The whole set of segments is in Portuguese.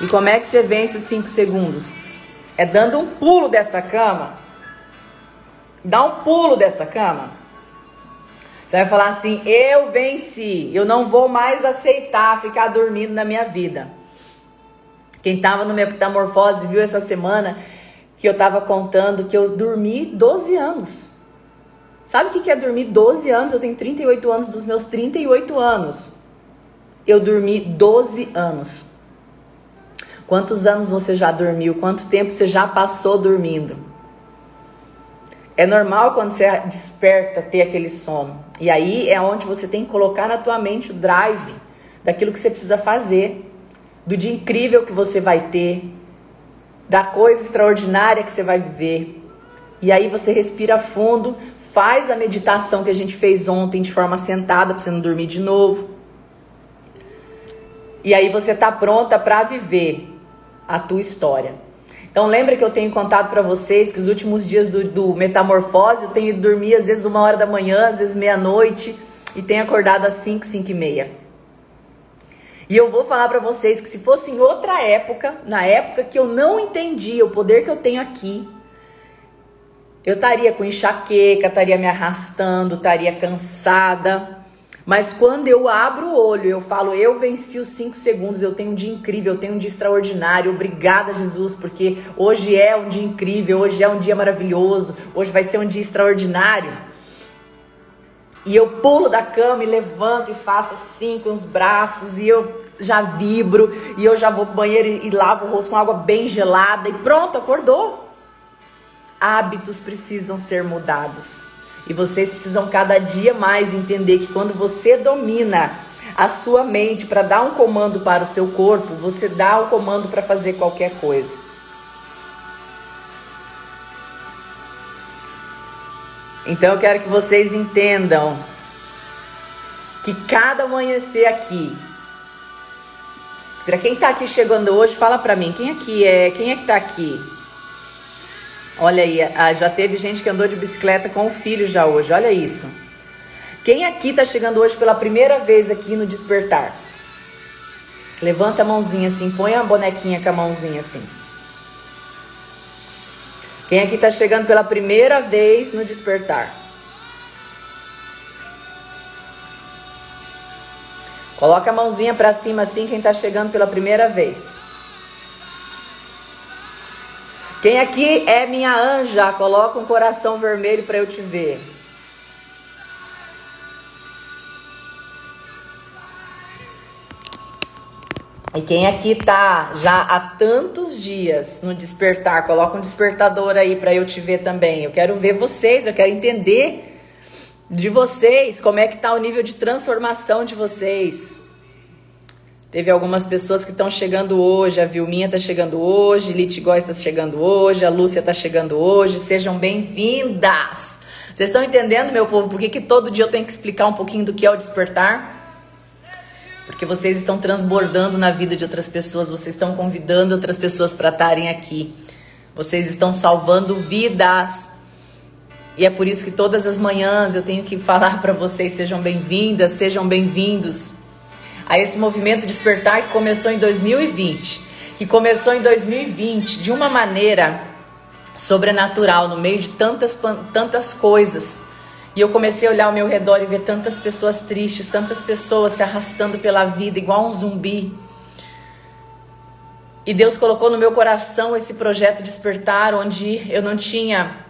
E como é que você vence os 5 segundos? É dando um pulo dessa cama. Dá um pulo dessa cama. Você vai falar assim: eu venci, eu não vou mais aceitar ficar dormindo na minha vida. Quem estava no Metamorfose viu essa semana que eu estava contando que eu dormi 12 anos. Sabe o que é dormir 12 anos? Eu tenho 38 anos, dos meus 38 anos. Eu dormi 12 anos. Quantos anos você já dormiu? Quanto tempo você já passou dormindo? É normal quando você desperta ter aquele sono. E aí é onde você tem que colocar na tua mente o drive daquilo que você precisa fazer do dia incrível que você vai ter, da coisa extraordinária que você vai viver. E aí você respira fundo, faz a meditação que a gente fez ontem de forma sentada para você não dormir de novo. E aí você tá pronta para viver a tua história. Então lembra que eu tenho contado para vocês que os últimos dias do, do metamorfose eu tenho ido dormir às vezes uma hora da manhã, às vezes meia-noite e tenho acordado às 5, 5 e meia. E eu vou falar para vocês que se fosse em outra época, na época que eu não entendia o poder que eu tenho aqui, eu estaria com enxaqueca, estaria me arrastando, estaria cansada. Mas quando eu abro o olho, eu falo, eu venci os cinco segundos, eu tenho um dia incrível, eu tenho um dia extraordinário, obrigada Jesus, porque hoje é um dia incrível, hoje é um dia maravilhoso, hoje vai ser um dia extraordinário. E eu pulo da cama e levanto e faço assim com os braços e eu já vibro e eu já vou pro banheiro e, e lavo o rosto com água bem gelada e pronto, acordou. Hábitos precisam ser mudados. E vocês precisam cada dia mais entender que quando você domina a sua mente para dar um comando para o seu corpo, você dá o comando para fazer qualquer coisa. Então eu quero que vocês entendam que cada amanhecer aqui, para quem está aqui chegando hoje, fala para mim, quem aqui é, quem é que está aqui? Olha aí, já teve gente que andou de bicicleta com o filho já hoje, olha isso. Quem aqui está chegando hoje pela primeira vez aqui no despertar? Levanta a mãozinha assim, põe a bonequinha com a mãozinha assim. Quem aqui está chegando pela primeira vez no despertar? Coloca a mãozinha para cima assim, quem está chegando pela primeira vez. Quem aqui é minha anja? Coloca um coração vermelho para eu te ver. E quem aqui tá já há tantos dias no despertar, coloca um despertador aí para eu te ver também. Eu quero ver vocês, eu quero entender de vocês, como é que tá o nível de transformação de vocês. Teve algumas pessoas que estão chegando hoje, a Vilminha está chegando hoje, Litigóis está chegando hoje, a Lúcia está chegando hoje. Sejam bem-vindas! Vocês estão entendendo, meu povo, por que, que todo dia eu tenho que explicar um pouquinho do que é o despertar? Porque vocês estão transbordando na vida de outras pessoas, vocês estão convidando outras pessoas para estarem aqui. Vocês estão salvando vidas. E é por isso que todas as manhãs eu tenho que falar para vocês: sejam bem-vindas, sejam bem-vindos a esse movimento despertar que começou em 2020, que começou em 2020 de uma maneira sobrenatural, no meio de tantas, tantas coisas e eu comecei a olhar ao meu redor e ver tantas pessoas tristes, tantas pessoas se arrastando pela vida igual um zumbi. E Deus colocou no meu coração esse projeto Despertar, onde eu não tinha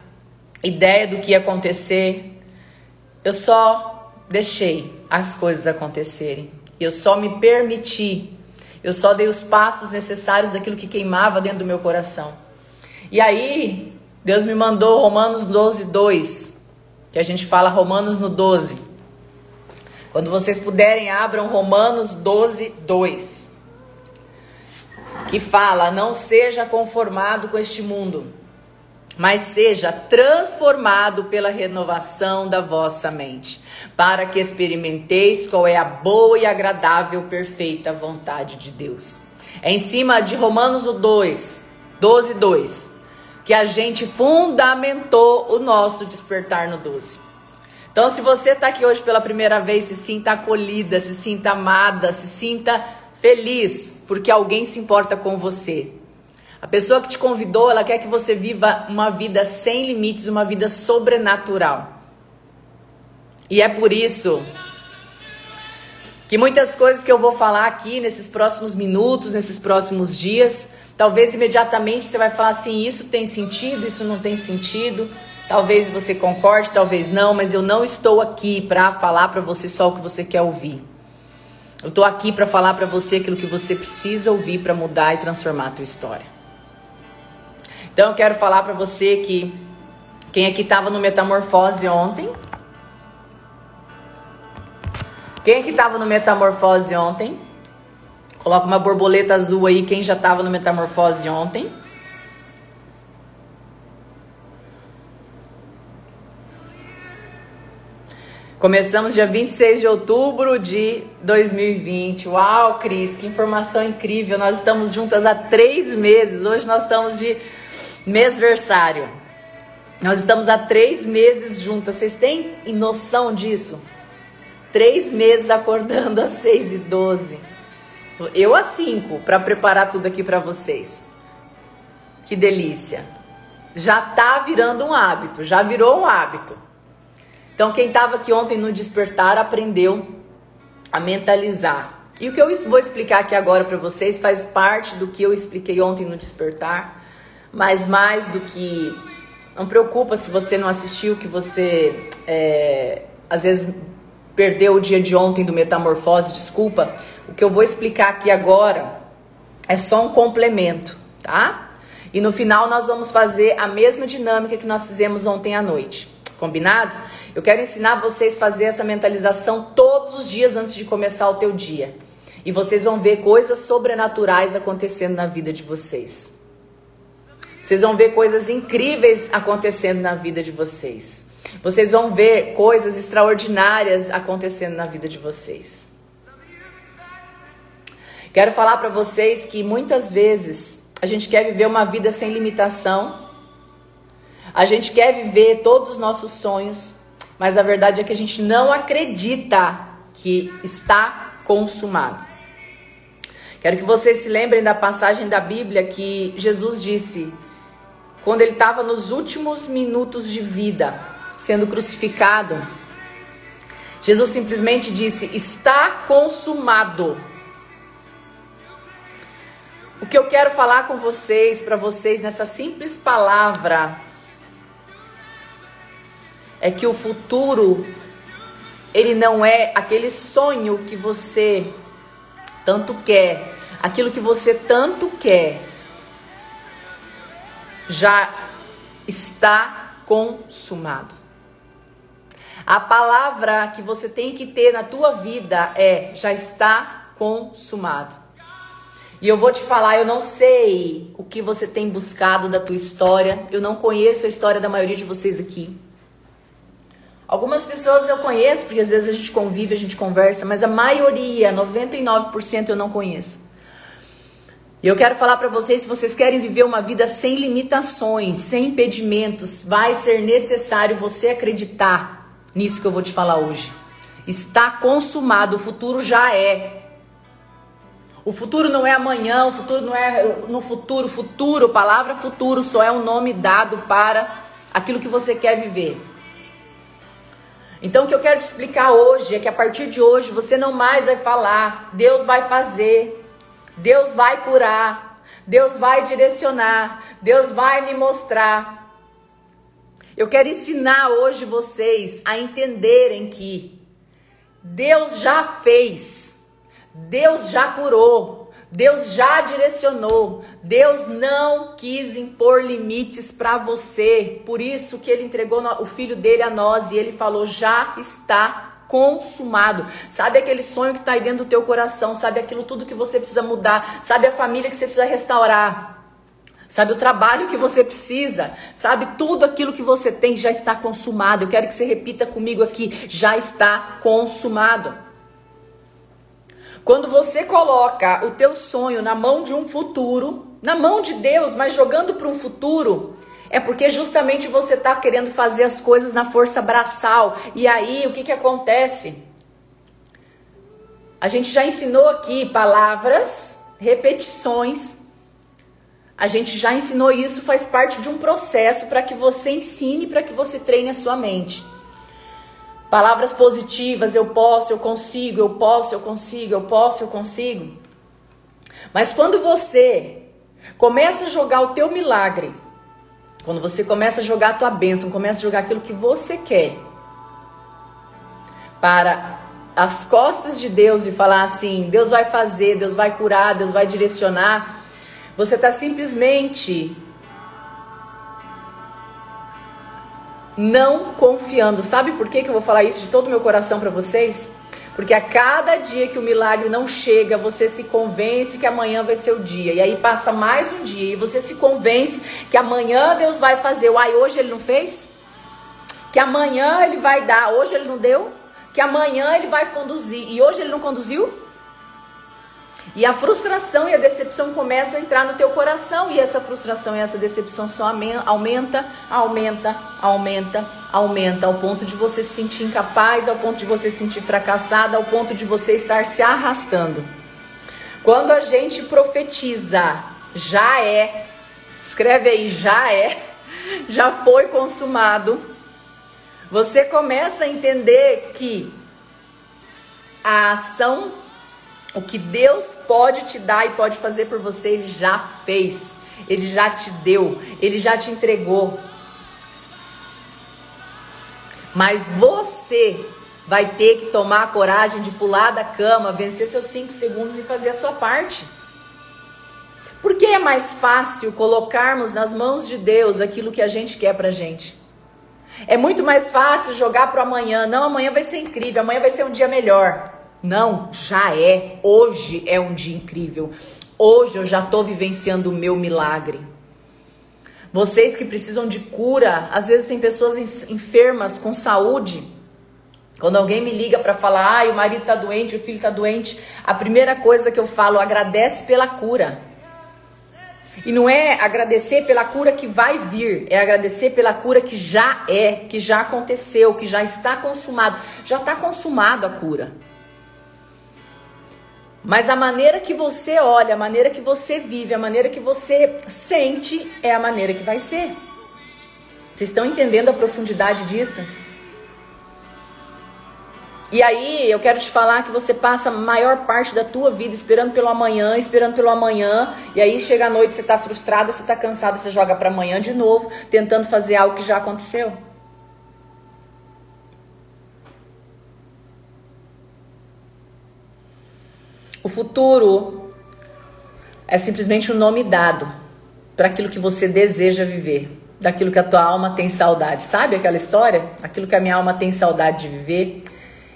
ideia do que ia acontecer. Eu só deixei as coisas acontecerem. Eu só me permiti. Eu só dei os passos necessários daquilo que queimava dentro do meu coração. E aí, Deus me mandou Romanos 12, 2 que a gente fala Romanos no 12. Quando vocês puderem, abram Romanos 12, 2. Que fala: Não seja conformado com este mundo, mas seja transformado pela renovação da vossa mente, para que experimenteis qual é a boa e agradável, perfeita vontade de Deus. É em cima de Romanos no 2, 12, 2 que a gente fundamentou o nosso despertar no 12. Então, se você está aqui hoje pela primeira vez, se sinta acolhida, se sinta amada, se sinta feliz porque alguém se importa com você. A pessoa que te convidou, ela quer que você viva uma vida sem limites, uma vida sobrenatural. E é por isso que muitas coisas que eu vou falar aqui nesses próximos minutos, nesses próximos dias, talvez imediatamente você vai falar assim: isso tem sentido, isso não tem sentido. Talvez você concorde, talvez não, mas eu não estou aqui para falar para você só o que você quer ouvir. Eu estou aqui para falar para você aquilo que você precisa ouvir para mudar e transformar a tua história. Então eu quero falar para você que quem aqui estava no Metamorfose ontem, quem aqui estava no Metamorfose ontem? Coloca uma borboleta azul aí, quem já estava no Metamorfose ontem. Começamos dia 26 de outubro de 2020. Uau, Cris, que informação incrível! Nós estamos juntas há três meses. Hoje nós estamos de mêsversário. Nós estamos há três meses juntas. Vocês têm noção disso? Três meses acordando às 6 e 12. Eu às 5 para preparar tudo aqui para vocês. Que delícia. Já tá virando um hábito, já virou um hábito. Então quem estava aqui ontem no despertar aprendeu a mentalizar. E o que eu vou explicar aqui agora para vocês faz parte do que eu expliquei ontem no despertar, mas mais do que não preocupa se você não assistiu, que você é, às vezes perdeu o dia de ontem do Metamorfose, desculpa. O que eu vou explicar aqui agora é só um complemento, tá? E no final nós vamos fazer a mesma dinâmica que nós fizemos ontem à noite. Combinado? Eu quero ensinar vocês a fazer essa mentalização todos os dias antes de começar o teu dia. E vocês vão ver coisas sobrenaturais acontecendo na vida de vocês. Vocês vão ver coisas incríveis acontecendo na vida de vocês. Vocês vão ver coisas extraordinárias acontecendo na vida de vocês. Quero falar para vocês que muitas vezes a gente quer viver uma vida sem limitação. A gente quer viver todos os nossos sonhos, mas a verdade é que a gente não acredita que está consumado. Quero que vocês se lembrem da passagem da Bíblia que Jesus disse quando ele estava nos últimos minutos de vida sendo crucificado, Jesus simplesmente disse: Está consumado. O que eu quero falar com vocês, para vocês, nessa simples palavra, é que o futuro, ele não é aquele sonho que você tanto quer, aquilo que você tanto quer, já está consumado. A palavra que você tem que ter na tua vida é já está consumado. E eu vou te falar, eu não sei o que você tem buscado da tua história. Eu não conheço a história da maioria de vocês aqui. Algumas pessoas eu conheço, porque às vezes a gente convive, a gente conversa, mas a maioria, 99% eu não conheço. E eu quero falar para vocês, se vocês querem viver uma vida sem limitações, sem impedimentos, vai ser necessário você acreditar nisso que eu vou te falar hoje. Está consumado, o futuro já é. O futuro não é amanhã, o futuro não é no futuro, futuro, palavra futuro só é um nome dado para aquilo que você quer viver. Então o que eu quero te explicar hoje é que a partir de hoje você não mais vai falar, Deus vai fazer, Deus vai curar, Deus vai direcionar, Deus vai me mostrar. Eu quero ensinar hoje vocês a entenderem que Deus já fez, Deus já curou, Deus já direcionou, Deus não quis impor limites para você. Por isso que ele entregou o filho dele a nós e ele falou: "Já está consumado. Sabe aquele sonho que está aí dentro do teu coração, sabe aquilo tudo que você precisa mudar, sabe a família que você precisa restaurar sabe o trabalho que você precisa, sabe tudo aquilo que você tem já está consumado. Eu quero que você repita comigo aqui: já está consumado. Quando você coloca o teu sonho na mão de um futuro, na mão de Deus, mas jogando para um futuro, é porque justamente você está querendo fazer as coisas na força braçal. E aí, o que, que acontece? A gente já ensinou aqui palavras, repetições. A gente já ensinou isso, faz parte de um processo para que você ensine, para que você treine a sua mente. Palavras positivas, eu posso, eu consigo, eu posso, eu consigo, eu posso, eu consigo. Mas quando você começa a jogar o teu milagre, quando você começa a jogar a tua bênção, começa a jogar aquilo que você quer para as costas de Deus e falar assim: Deus vai fazer, Deus vai curar, Deus vai direcionar, você está simplesmente não confiando. Sabe por que, que eu vou falar isso de todo o meu coração para vocês? Porque a cada dia que o milagre não chega, você se convence que amanhã vai ser o dia. E aí passa mais um dia e você se convence que amanhã Deus vai fazer. Uai, hoje ele não fez? Que amanhã ele vai dar, hoje ele não deu? Que amanhã ele vai conduzir e hoje ele não conduziu? E a frustração e a decepção começam a entrar no teu coração. E essa frustração e essa decepção só aumenta, aumenta, aumenta, aumenta, ao ponto de você se sentir incapaz, ao ponto de você se sentir fracassada, ao ponto de você estar se arrastando. Quando a gente profetiza, já é, escreve aí, já é, já foi consumado, você começa a entender que a ação o que Deus pode te dar e pode fazer por você, Ele já fez. Ele já te deu. Ele já te entregou. Mas você vai ter que tomar a coragem de pular da cama, vencer seus cinco segundos e fazer a sua parte. Porque é mais fácil colocarmos nas mãos de Deus aquilo que a gente quer pra gente. É muito mais fácil jogar para amanhã. Não, amanhã vai ser incrível, amanhã vai ser um dia melhor. Não, já é. Hoje é um dia incrível. Hoje eu já estou vivenciando o meu milagre. Vocês que precisam de cura, às vezes tem pessoas enfermas com saúde. Quando alguém me liga para falar, ah, o marido está doente, o filho está doente, a primeira coisa que eu falo, agradece pela cura. E não é agradecer pela cura que vai vir, é agradecer pela cura que já é, que já aconteceu, que já está consumado. Já está consumado a cura. Mas a maneira que você olha, a maneira que você vive, a maneira que você sente é a maneira que vai ser. Vocês estão entendendo a profundidade disso? E aí, eu quero te falar que você passa a maior parte da tua vida esperando pelo amanhã, esperando pelo amanhã, e aí chega a noite, você está frustrada, você está cansada, você joga para amanhã de novo, tentando fazer algo que já aconteceu. O futuro é simplesmente um nome dado para aquilo que você deseja viver, daquilo que a tua alma tem saudade. Sabe aquela história? Aquilo que a minha alma tem saudade de viver?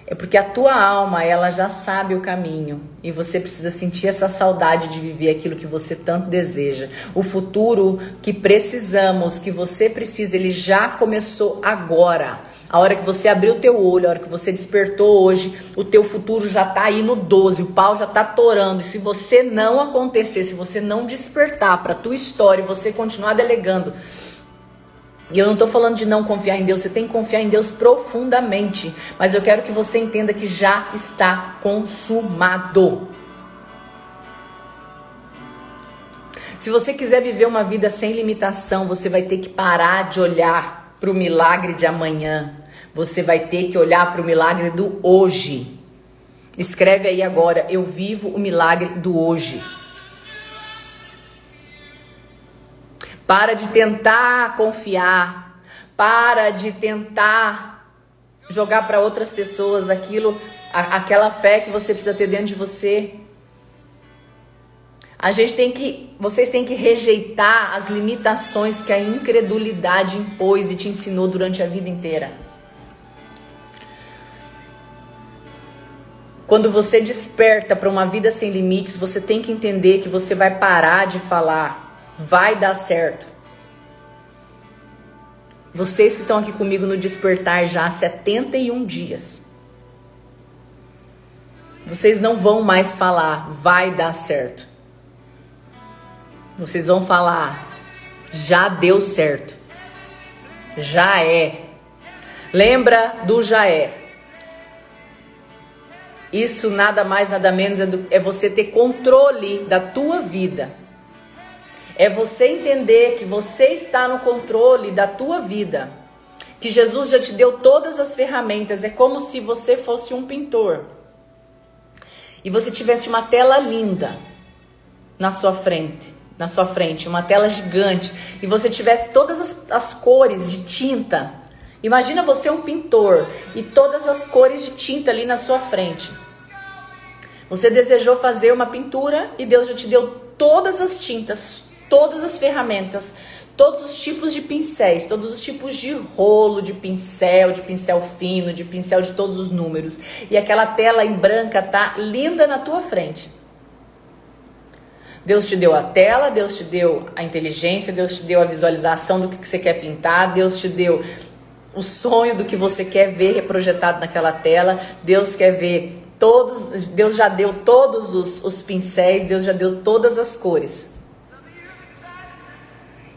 É porque a tua alma, ela já sabe o caminho e você precisa sentir essa saudade de viver aquilo que você tanto deseja. O futuro que precisamos, que você precisa, ele já começou agora. A hora que você abriu o teu olho, a hora que você despertou hoje, o teu futuro já tá aí no 12, o pau já tá torando. E se você não acontecer, se você não despertar para tua história e você continuar delegando, e eu não estou falando de não confiar em Deus, você tem que confiar em Deus profundamente. Mas eu quero que você entenda que já está consumado. Se você quiser viver uma vida sem limitação, você vai ter que parar de olhar para o milagre de amanhã você vai ter que olhar para o milagre do hoje. Escreve aí agora: Eu vivo o milagre do hoje. Para de tentar confiar, para de tentar jogar para outras pessoas aquilo, a, aquela fé que você precisa ter dentro de você. A gente tem que, vocês têm que rejeitar as limitações que a incredulidade impôs e te ensinou durante a vida inteira. Quando você desperta para uma vida sem limites, você tem que entender que você vai parar de falar, vai dar certo. Vocês que estão aqui comigo no despertar já há 71 dias. Vocês não vão mais falar, vai dar certo. Vocês vão falar, já deu certo. Já é. Lembra do já é. Isso nada mais, nada menos é, do, é você ter controle da tua vida. É você entender que você está no controle da tua vida. Que Jesus já te deu todas as ferramentas. É como se você fosse um pintor. E você tivesse uma tela linda na sua frente, na sua frente, uma tela gigante, e você tivesse todas as, as cores de tinta. Imagina você um pintor e todas as cores de tinta ali na sua frente. Você desejou fazer uma pintura e Deus já te deu todas as tintas, todas as ferramentas, todos os tipos de pincéis, todos os tipos de rolo de pincel, de pincel fino, de pincel de todos os números. E aquela tela em branca tá linda na tua frente. Deus te deu a tela, Deus te deu a inteligência, Deus te deu a visualização do que você quer pintar, Deus te deu o sonho do que você quer ver reprojetado naquela tela, Deus quer ver todos, Deus já deu todos os, os pincéis, Deus já deu todas as cores.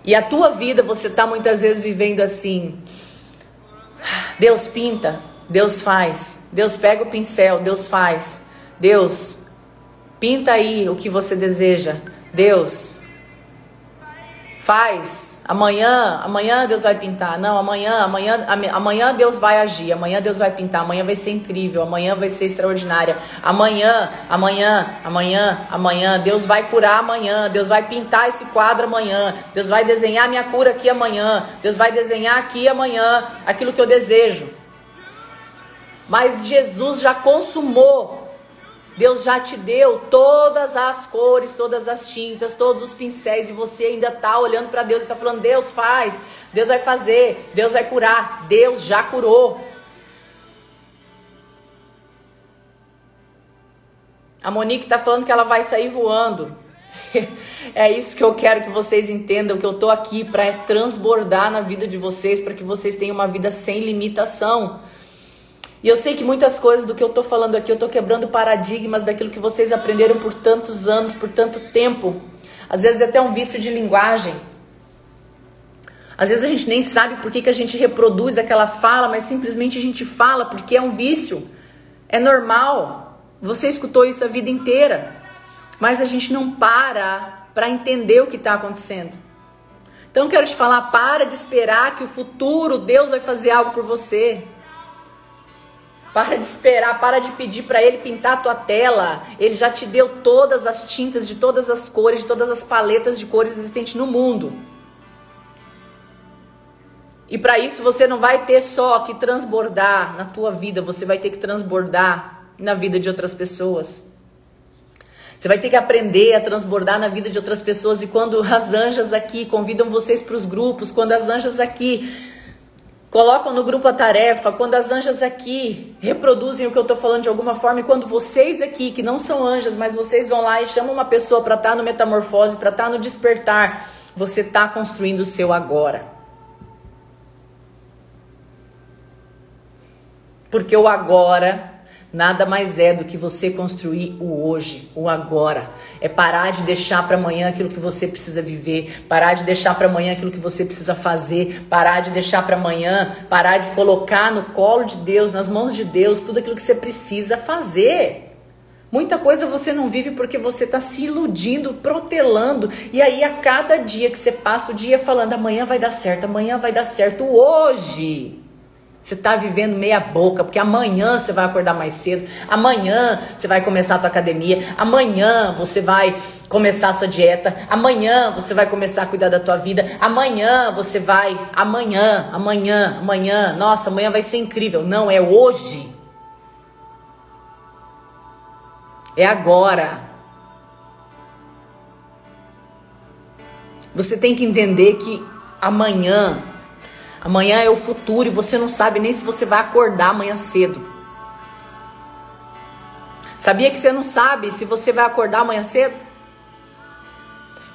E a tua vida você está muitas vezes vivendo assim. Deus pinta, Deus faz. Deus pega o pincel, Deus faz. Deus Pinta aí o que você deseja. Deus, faz. Amanhã, amanhã Deus vai pintar. Não, amanhã, amanhã, amanhã Deus vai agir. Amanhã Deus vai pintar. Amanhã vai ser incrível. Amanhã vai ser extraordinária. Amanhã, amanhã, amanhã, amanhã Deus vai curar amanhã. Deus vai pintar esse quadro amanhã. Deus vai desenhar minha cura aqui amanhã. Deus vai desenhar aqui amanhã aquilo que eu desejo. Mas Jesus já consumou Deus já te deu todas as cores, todas as tintas, todos os pincéis e você ainda está olhando para Deus e está falando: Deus faz, Deus vai fazer, Deus vai curar. Deus já curou. A Monique está falando que ela vai sair voando. é isso que eu quero que vocês entendam, que eu estou aqui para transbordar na vida de vocês, para que vocês tenham uma vida sem limitação. E eu sei que muitas coisas do que eu estou falando aqui, eu estou quebrando paradigmas daquilo que vocês aprenderam por tantos anos, por tanto tempo. Às vezes é até um vício de linguagem. Às vezes a gente nem sabe por que, que a gente reproduz aquela fala, mas simplesmente a gente fala porque é um vício. É normal. Você escutou isso a vida inteira. Mas a gente não para para entender o que está acontecendo. Então quero te falar, para de esperar que o futuro Deus vai fazer algo por você. Para de esperar, para de pedir para ele pintar a tua tela. Ele já te deu todas as tintas de todas as cores, de todas as paletas de cores existentes no mundo. E para isso você não vai ter só que transbordar na tua vida, você vai ter que transbordar na vida de outras pessoas. Você vai ter que aprender a transbordar na vida de outras pessoas. E quando as anjas aqui convidam vocês para os grupos, quando as anjas aqui colocam no grupo a tarefa, quando as anjas aqui reproduzem o que eu estou falando de alguma forma, e quando vocês aqui, que não são anjas, mas vocês vão lá e chamam uma pessoa para estar tá no metamorfose, para estar tá no despertar, você está construindo o seu agora. Porque o agora Nada mais é do que você construir o hoje, o agora. É parar de deixar para amanhã aquilo que você precisa viver, parar de deixar para amanhã aquilo que você precisa fazer, parar de deixar para amanhã, parar de colocar no colo de Deus, nas mãos de Deus, tudo aquilo que você precisa fazer. Muita coisa você não vive porque você está se iludindo, protelando, e aí a cada dia que você passa o dia falando amanhã vai dar certo, amanhã vai dar certo, hoje você está vivendo meia boca, porque amanhã você vai acordar mais cedo, amanhã você vai começar a tua academia, amanhã você vai começar a sua dieta, amanhã você vai começar a cuidar da tua vida, amanhã você vai, amanhã, amanhã, amanhã, nossa, amanhã vai ser incrível. Não, é hoje. É agora. Você tem que entender que amanhã Amanhã é o futuro e você não sabe nem se você vai acordar amanhã cedo. Sabia que você não sabe se você vai acordar amanhã cedo?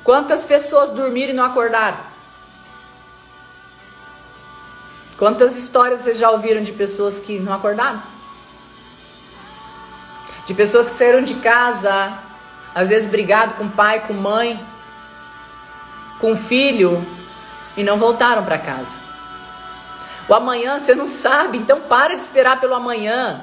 Quantas pessoas dormiram e não acordaram? Quantas histórias vocês já ouviram de pessoas que não acordaram? De pessoas que saíram de casa, às vezes brigado com pai, com mãe, com filho e não voltaram para casa. O amanhã você não sabe, então para de esperar pelo amanhã.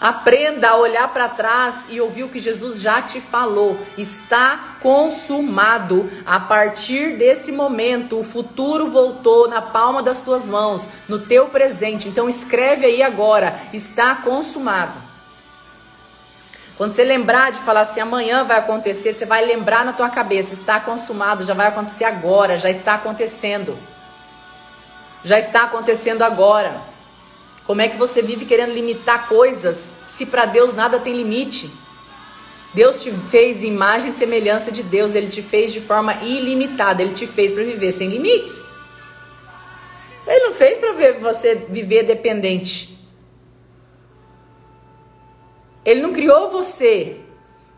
Aprenda a olhar para trás e ouvir o que Jesus já te falou. Está consumado. A partir desse momento, o futuro voltou na palma das tuas mãos, no teu presente. Então escreve aí agora. Está consumado. Quando você lembrar de falar assim, amanhã vai acontecer, você vai lembrar na tua cabeça, está consumado, já vai acontecer agora, já está acontecendo. Já está acontecendo agora. Como é que você vive querendo limitar coisas se para Deus nada tem limite? Deus te fez imagem e semelhança de Deus, ele te fez de forma ilimitada, ele te fez para viver sem limites. Ele não fez para ver você viver dependente. Ele não criou você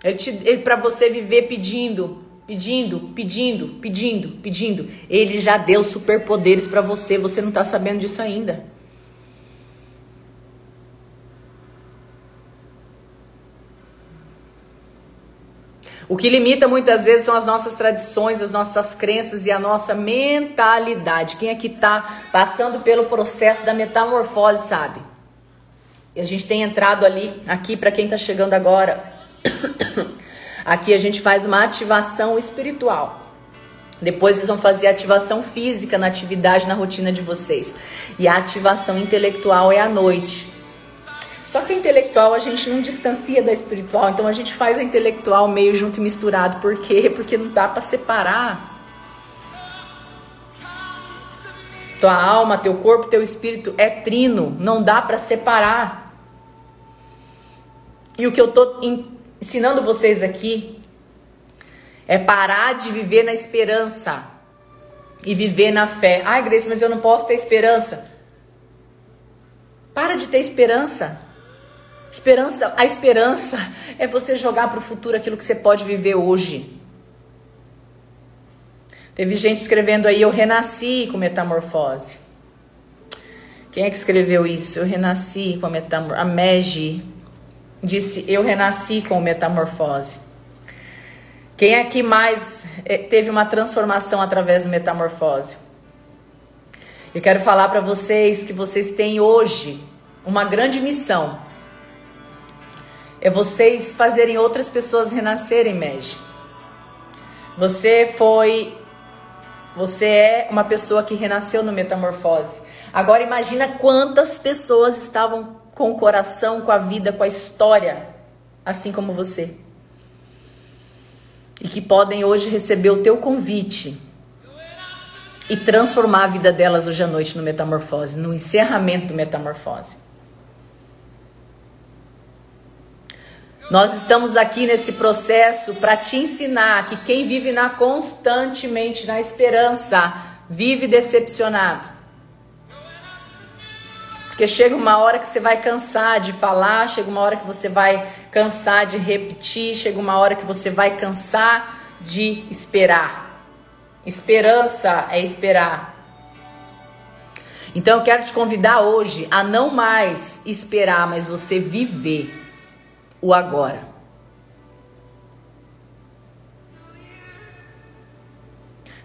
ele, ele para você viver pedindo, pedindo, pedindo, pedindo, pedindo. Ele já deu superpoderes para você, você não está sabendo disso ainda. O que limita muitas vezes são as nossas tradições, as nossas crenças e a nossa mentalidade. Quem aqui está passando pelo processo da metamorfose sabe. E a gente tem entrado ali, aqui para quem está chegando agora. Aqui a gente faz uma ativação espiritual. Depois vocês vão fazer ativação física na atividade, na rotina de vocês. E a ativação intelectual é à noite. Só que a intelectual a gente não distancia da espiritual, então a gente faz a intelectual meio junto e misturado. Por quê? Porque não dá para separar. Tua alma, teu corpo, teu espírito é trino, não dá para separar. E o que eu tô ensinando vocês aqui é parar de viver na esperança e viver na fé. Ai, Grace, mas eu não posso ter esperança. Para de ter esperança. Esperança, a esperança é você jogar para o futuro aquilo que você pode viver hoje. Teve gente escrevendo aí, eu renasci com metamorfose. Quem é que escreveu isso? Eu renasci com a metamorfose. A Megi disse, eu renasci com metamorfose. Quem é que mais eh, teve uma transformação através da metamorfose? Eu quero falar para vocês que vocês têm hoje uma grande missão é vocês fazerem outras pessoas renascerem, Meg. Você foi. Você é uma pessoa que renasceu no Metamorfose. Agora imagina quantas pessoas estavam com o coração, com a vida, com a história, assim como você. E que podem hoje receber o teu convite e transformar a vida delas hoje à noite no Metamorfose, no encerramento do Metamorfose. Nós estamos aqui nesse processo para te ensinar que quem vive na constantemente na esperança vive decepcionado. Porque chega uma hora que você vai cansar de falar, chega uma hora que você vai cansar de repetir, chega uma hora que você vai cansar de esperar. Esperança é esperar. Então eu quero te convidar hoje a não mais esperar, mas você viver o agora.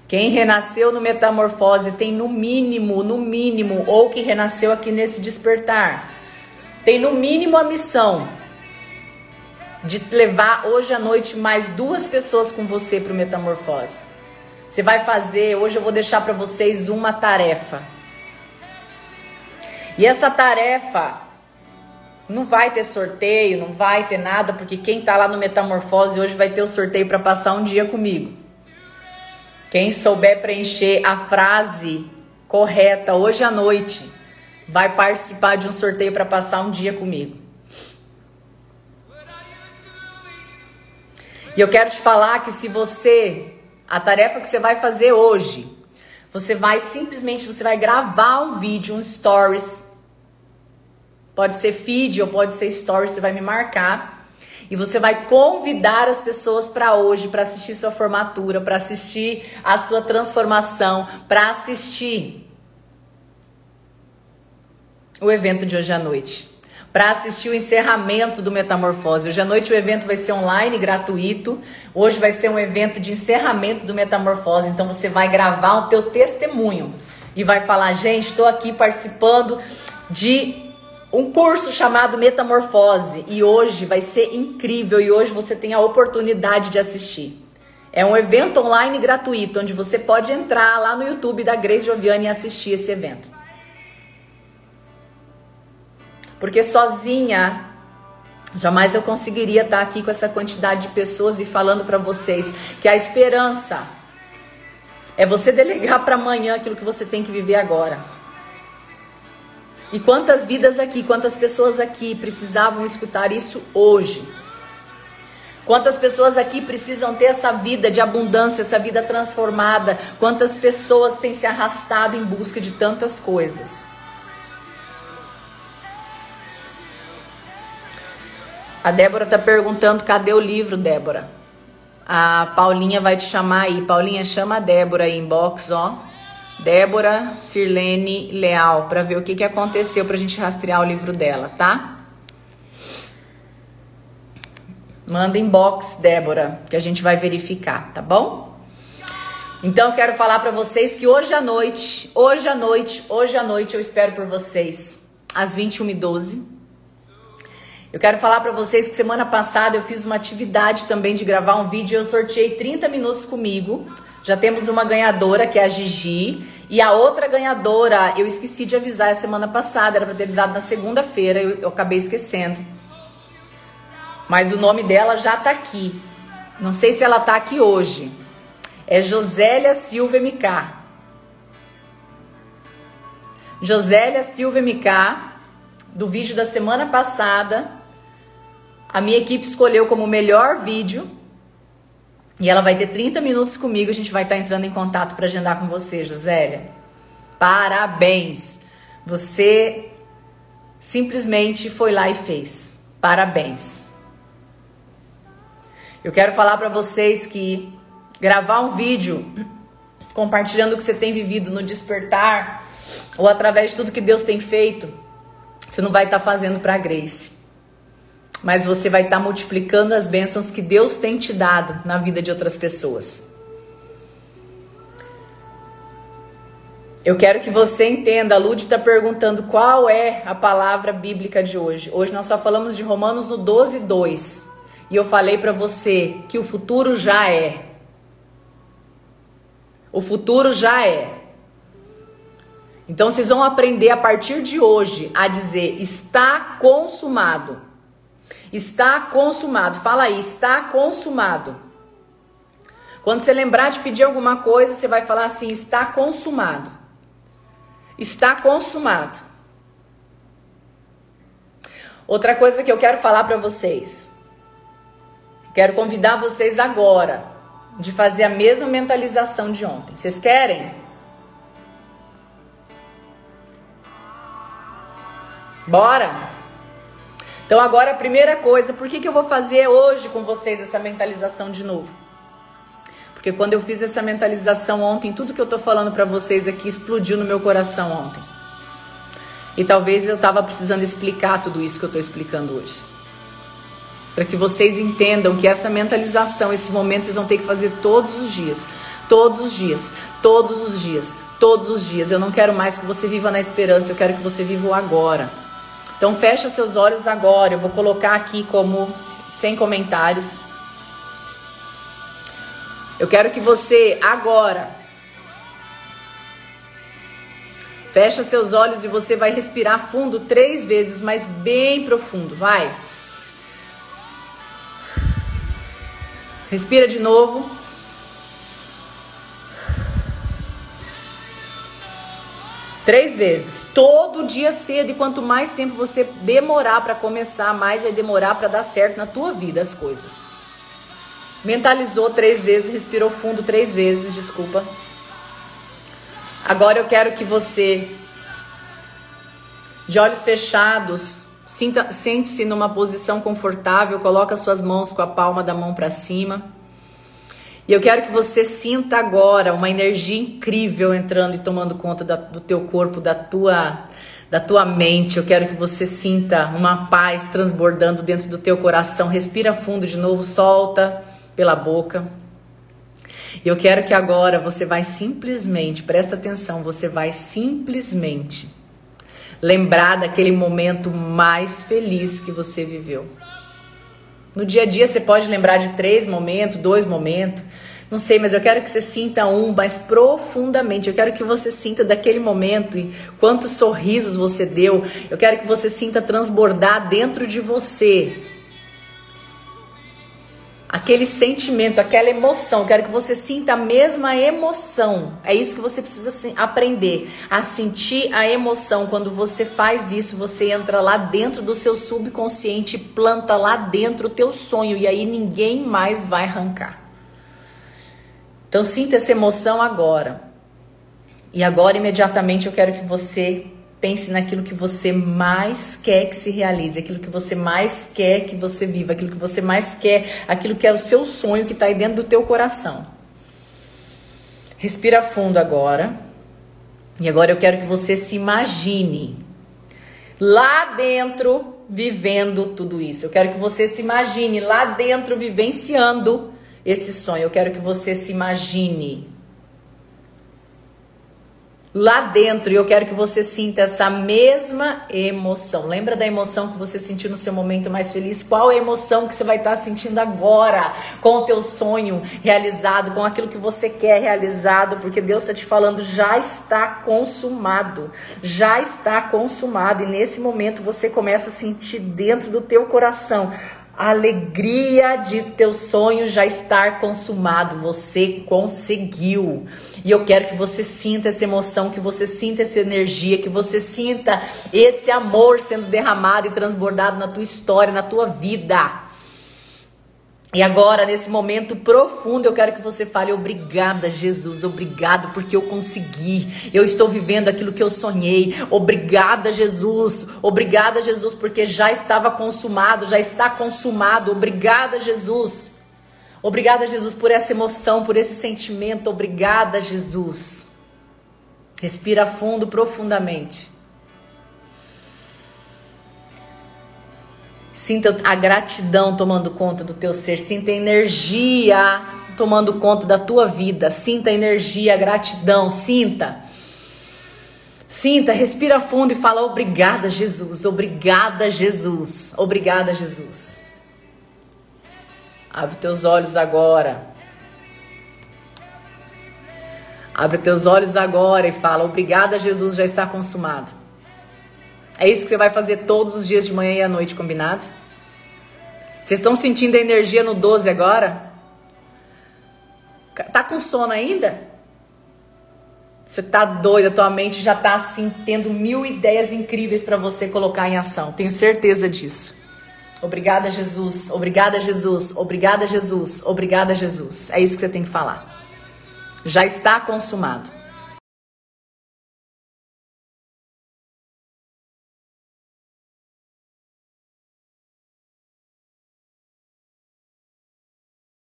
Quem renasceu no metamorfose tem no mínimo, no mínimo, ou que renasceu aqui nesse despertar, tem no mínimo a missão de levar hoje à noite mais duas pessoas com você para o metamorfose. Você vai fazer, hoje eu vou deixar para vocês uma tarefa. E essa tarefa não vai ter sorteio, não vai ter nada, porque quem tá lá no Metamorfose hoje vai ter o sorteio para passar um dia comigo. Quem souber preencher a frase correta hoje à noite vai participar de um sorteio para passar um dia comigo. E eu quero te falar que se você, a tarefa que você vai fazer hoje, você vai simplesmente, você vai gravar um vídeo, um stories Pode ser feed ou pode ser story, você vai me marcar. E você vai convidar as pessoas para hoje, para assistir sua formatura, para assistir a sua transformação, para assistir o evento de hoje à noite. Para assistir o encerramento do Metamorfose. Hoje à noite o evento vai ser online, gratuito. Hoje vai ser um evento de encerramento do Metamorfose. Então você vai gravar o teu testemunho e vai falar, gente, estou aqui participando de um curso chamado Metamorfose e hoje vai ser incrível e hoje você tem a oportunidade de assistir. É um evento online gratuito onde você pode entrar lá no YouTube da Grace Joviane e assistir esse evento. Porque sozinha jamais eu conseguiria estar aqui com essa quantidade de pessoas e falando para vocês que a esperança é você delegar para amanhã aquilo que você tem que viver agora. E quantas vidas aqui, quantas pessoas aqui precisavam escutar isso hoje? Quantas pessoas aqui precisam ter essa vida de abundância, essa vida transformada? Quantas pessoas têm se arrastado em busca de tantas coisas? A Débora está perguntando: cadê o livro, Débora? A Paulinha vai te chamar aí. Paulinha, chama a Débora aí, inbox, ó. Débora Sirlene Leal, para ver o que, que aconteceu para a gente rastrear o livro dela, tá? Manda inbox, Débora, que a gente vai verificar, tá bom? Então, quero falar para vocês que hoje à noite, hoje à noite, hoje à noite eu espero por vocês, às 21h12. Eu quero falar para vocês que semana passada eu fiz uma atividade também de gravar um vídeo e eu sorteei 30 minutos comigo já temos uma ganhadora, que é a Gigi. E a outra ganhadora, eu esqueci de avisar a semana passada, era para ter avisado na segunda-feira, eu, eu, acabei esquecendo. Mas o nome dela já tá aqui. Não sei se ela tá aqui hoje. É Josélia Silva MK. Josélia Silva MK, do vídeo da semana passada. A minha equipe escolheu como melhor vídeo e ela vai ter 30 minutos comigo, a gente vai estar entrando em contato para agendar com você, Josélia. Parabéns! Você simplesmente foi lá e fez. Parabéns. Eu quero falar para vocês que gravar um vídeo compartilhando o que você tem vivido no despertar ou através de tudo que Deus tem feito, você não vai estar fazendo para Grace mas você vai estar tá multiplicando as bênçãos que Deus tem te dado na vida de outras pessoas. Eu quero que você entenda, a Lud está perguntando qual é a palavra bíblica de hoje. Hoje nós só falamos de Romanos no 12, 2. E eu falei para você que o futuro já é. O futuro já é. Então vocês vão aprender a partir de hoje a dizer: está consumado. Está consumado. Fala aí, está consumado. Quando você lembrar de pedir alguma coisa, você vai falar assim: está consumado. Está consumado. Outra coisa que eu quero falar para vocês. Quero convidar vocês agora de fazer a mesma mentalização de ontem. Vocês querem? Bora? Então, agora a primeira coisa, por que, que eu vou fazer hoje com vocês essa mentalização de novo? Porque quando eu fiz essa mentalização ontem, tudo que eu tô falando para vocês aqui explodiu no meu coração ontem. E talvez eu tava precisando explicar tudo isso que eu tô explicando hoje. Para que vocês entendam que essa mentalização, esse momento, vocês vão ter que fazer todos os dias. Todos os dias. Todos os dias. Todos os dias. Eu não quero mais que você viva na esperança, eu quero que você viva o agora. Então fecha seus olhos agora. Eu vou colocar aqui como sem comentários. Eu quero que você agora fecha seus olhos e você vai respirar fundo três vezes, mas bem profundo. Vai. Respira de novo. Três vezes, todo dia cedo, e quanto mais tempo você demorar para começar, mais vai demorar para dar certo na tua vida as coisas. Mentalizou três vezes, respirou fundo três vezes, desculpa. Agora eu quero que você, de olhos fechados, sente-se numa posição confortável, coloca suas mãos com a palma da mão para cima. E eu quero que você sinta agora uma energia incrível entrando e tomando conta da, do teu corpo, da tua, da tua mente. Eu quero que você sinta uma paz transbordando dentro do teu coração. Respira fundo de novo, solta pela boca. E eu quero que agora você vai simplesmente, presta atenção, você vai simplesmente lembrar daquele momento mais feliz que você viveu. No dia a dia você pode lembrar de três momentos, dois momentos, não sei, mas eu quero que você sinta um mais profundamente. Eu quero que você sinta daquele momento e quantos sorrisos você deu. Eu quero que você sinta transbordar dentro de você aquele sentimento, aquela emoção. Eu quero que você sinta a mesma emoção. É isso que você precisa aprender a sentir a emoção. Quando você faz isso, você entra lá dentro do seu subconsciente, planta lá dentro o teu sonho e aí ninguém mais vai arrancar. Então sinta essa emoção agora. E agora imediatamente eu quero que você pense naquilo que você mais quer que se realize, aquilo que você mais quer que você viva, aquilo que você mais quer, aquilo que é o seu sonho que está aí dentro do teu coração. Respira fundo agora. E agora eu quero que você se imagine lá dentro vivendo tudo isso. Eu quero que você se imagine lá dentro vivenciando esse sonho. Eu quero que você se imagine lá dentro e eu quero que você sinta essa mesma emoção. Lembra da emoção que você sentiu no seu momento mais feliz? Qual é a emoção que você vai estar sentindo agora com o teu sonho realizado, com aquilo que você quer realizado? Porque Deus está te falando, já está consumado, já está consumado e nesse momento você começa a sentir dentro do teu coração a alegria de teu sonho já estar consumado, você conseguiu. E eu quero que você sinta essa emoção, que você sinta essa energia, que você sinta esse amor sendo derramado e transbordado na tua história, na tua vida. E agora, nesse momento profundo, eu quero que você fale: Obrigada, Jesus, obrigado porque eu consegui, eu estou vivendo aquilo que eu sonhei. Obrigada, Jesus, obrigada, Jesus, porque já estava consumado, já está consumado. Obrigada, Jesus. Obrigada, Jesus, por essa emoção, por esse sentimento. Obrigada, Jesus. Respira fundo, profundamente. Sinta a gratidão tomando conta do teu ser. Sinta a energia tomando conta da tua vida. Sinta a energia, a gratidão. Sinta. Sinta, respira fundo e fala: Obrigada, Jesus. Obrigada, Jesus. Obrigada, Jesus. Abre teus olhos agora. Abre teus olhos agora e fala: Obrigada, Jesus, já está consumado. É isso que você vai fazer todos os dias de manhã e à noite, combinado? Vocês estão sentindo a energia no 12 agora? Tá com sono ainda? Você tá doida, tua mente já tá assim tendo mil ideias incríveis para você colocar em ação. Tenho certeza disso. Obrigada, Jesus. Obrigada, Jesus. Obrigada, Jesus. Obrigada, Jesus. É isso que você tem que falar. Já está consumado.